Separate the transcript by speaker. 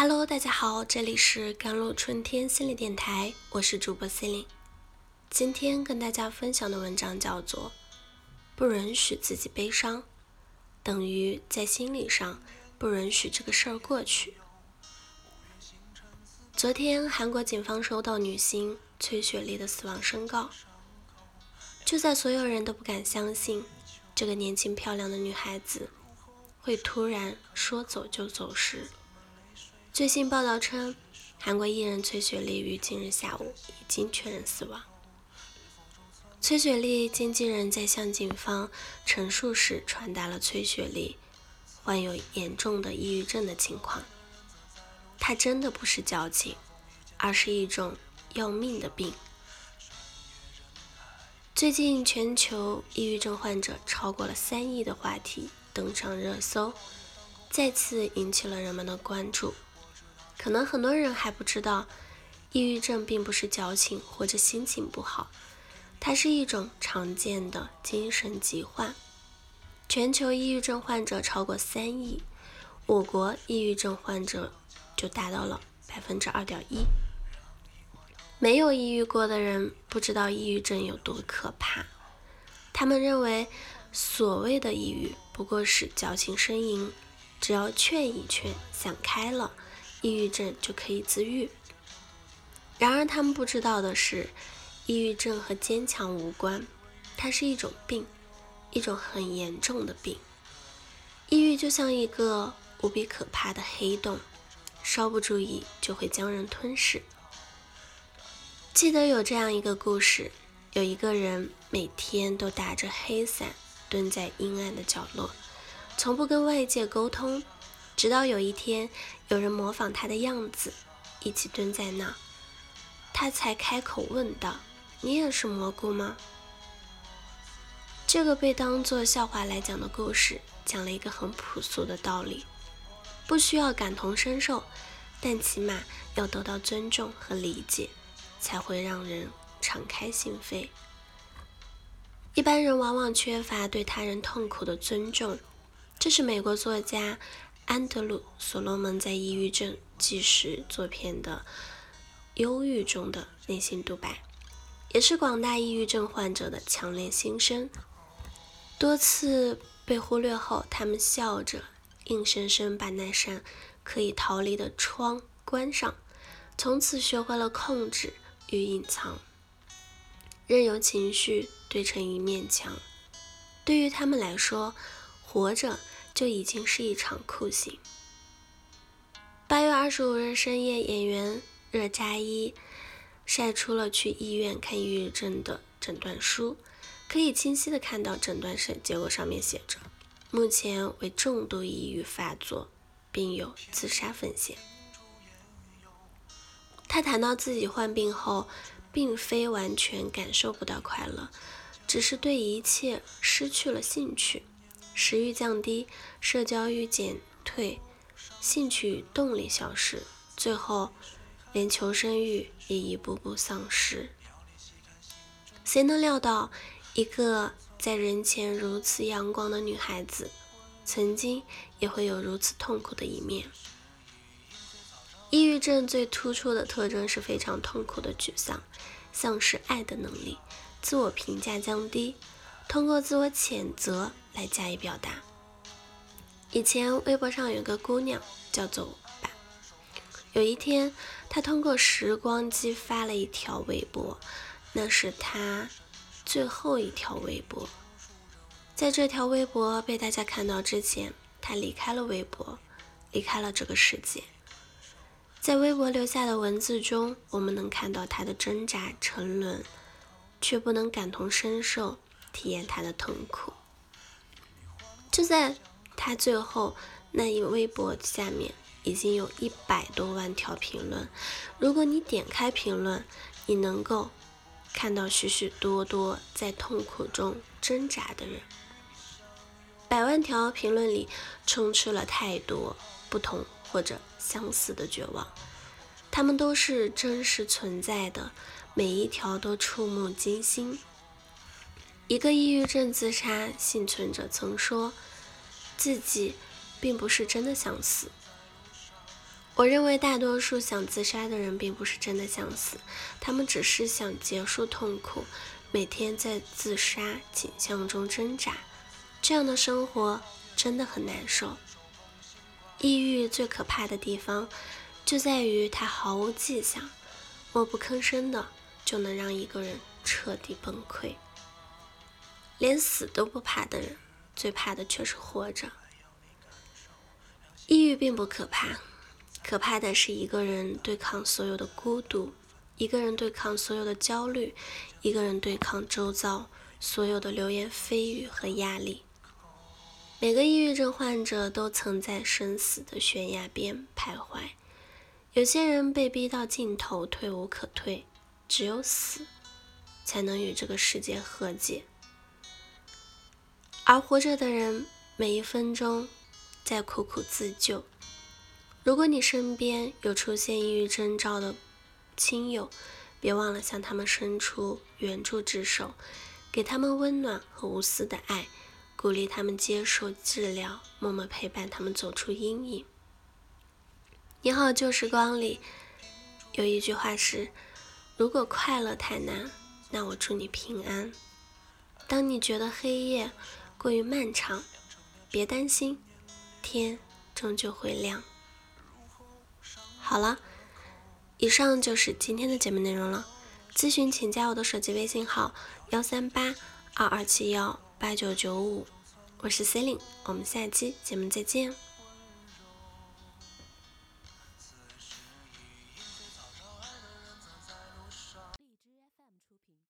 Speaker 1: Hello，大家好，这里是甘露春天心理电台，我是主播 Celine。今天跟大家分享的文章叫做“不允许自己悲伤，等于在心理上不允许这个事儿过去”。昨天，韩国警方收到女星崔雪莉的死亡申告。就在所有人都不敢相信这个年轻漂亮的女孩子会突然说走就走时，最新报道称，韩国艺人崔雪莉于今日下午已经确认死亡。崔雪莉经纪人在向警方陈述时传达了崔雪莉患有严重的抑郁症的情况。她真的不是矫情，而是一种要命的病。最近，全球抑郁症患者超过了三亿的话题登上热搜，再次引起了人们的关注。可能很多人还不知道，抑郁症并不是矫情或者心情不好，它是一种常见的精神疾患。全球抑郁症患者超过三亿，我国抑郁症患者。就达到了百分之二点一。没有抑郁过的人不知道抑郁症有多可怕。他们认为所谓的抑郁不过是矫情呻吟，只要劝一劝，想开了，抑郁症就可以自愈。然而他们不知道的是，抑郁症和坚强无关，它是一种病，一种很严重的病。抑郁就像一个无比可怕的黑洞。稍不注意就会将人吞噬。记得有这样一个故事：有一个人每天都打着黑伞，蹲在阴暗的角落，从不跟外界沟通。直到有一天，有人模仿他的样子，一起蹲在那，他才开口问道：“你也是蘑菇吗？”这个被当作笑话来讲的故事，讲了一个很朴素的道理。不需要感同身受，但起码要得到尊重和理解，才会让人敞开心扉。一般人往往缺乏对他人痛苦的尊重，这是美国作家安德鲁·所罗门在《抑郁症纪实》作品的忧郁中的内心独白，也是广大抑郁症患者的强烈心声。多次被忽略后，他们笑着。硬生生把那扇可以逃离的窗关上，从此学会了控制与隐藏，任由情绪堆成一面墙。对于他们来说，活着就已经是一场酷刑。八月二十五日深夜，演员热扎伊晒出了去医院看抑郁症的诊断书，可以清晰的看到诊断是结果上面写着。目前为重度抑郁发作，并有自杀风险。他谈到自己患病后，并非完全感受不到快乐，只是对一切失去了兴趣，食欲降低，社交欲减退，兴趣动力消失，最后连求生欲也一步步丧失。谁能料到一个？在人前如此阳光的女孩子，曾经也会有如此痛苦的一面。抑郁症最突出的特征是非常痛苦的沮丧，丧失爱的能力，自我评价降低，通过自我谴责来加以表达。以前微博上有个姑娘叫做吧，有一天她通过时光机发了一条微博，那是她。最后一条微博，在这条微博被大家看到之前，他离开了微博，离开了这个世界。在微博留下的文字中，我们能看到他的挣扎、沉沦，却不能感同身受，体验他的痛苦。就在他最后那一微博下面，已经有一百多万条评论。如果你点开评论，你能够。看到许许多多在痛苦中挣扎的人，百万条评论里充斥了太多不同或者相似的绝望，他们都是真实存在的，每一条都触目惊心。一个抑郁症自杀幸存者曾说，自己并不是真的想死，我认为大多数想自杀的人并不是真的想死，他们只是想结束痛苦，每天在自杀景象中挣扎。这样的生活真的很难受。抑郁最可怕的地方就在于它毫无迹象，默不吭声的就能让一个人彻底崩溃。连死都不怕的人，最怕的却是活着。抑郁并不可怕。可怕的是一个人对抗所有的孤独，一个人对抗所有的焦虑，一个人对抗周遭所有的流言蜚语和压力。每个抑郁症患者都曾在生死的悬崖边徘徊，有些人被逼到尽头，退无可退，只有死才能与这个世界和解。而活着的人，每一分钟在苦苦自救。如果你身边有出现抑郁征兆的亲友，别忘了向他们伸出援助之手，给他们温暖和无私的爱，鼓励他们接受治疗，默默陪伴他们走出阴影。你好，旧时光里有一句话是：如果快乐太难，那我祝你平安。当你觉得黑夜过于漫长，别担心，天终究会亮。好了，以上就是今天的节目内容了。咨询请加我的手机微信号：幺三八二二七幺八九九五，我是 c e l i n e 我们下期节目再见。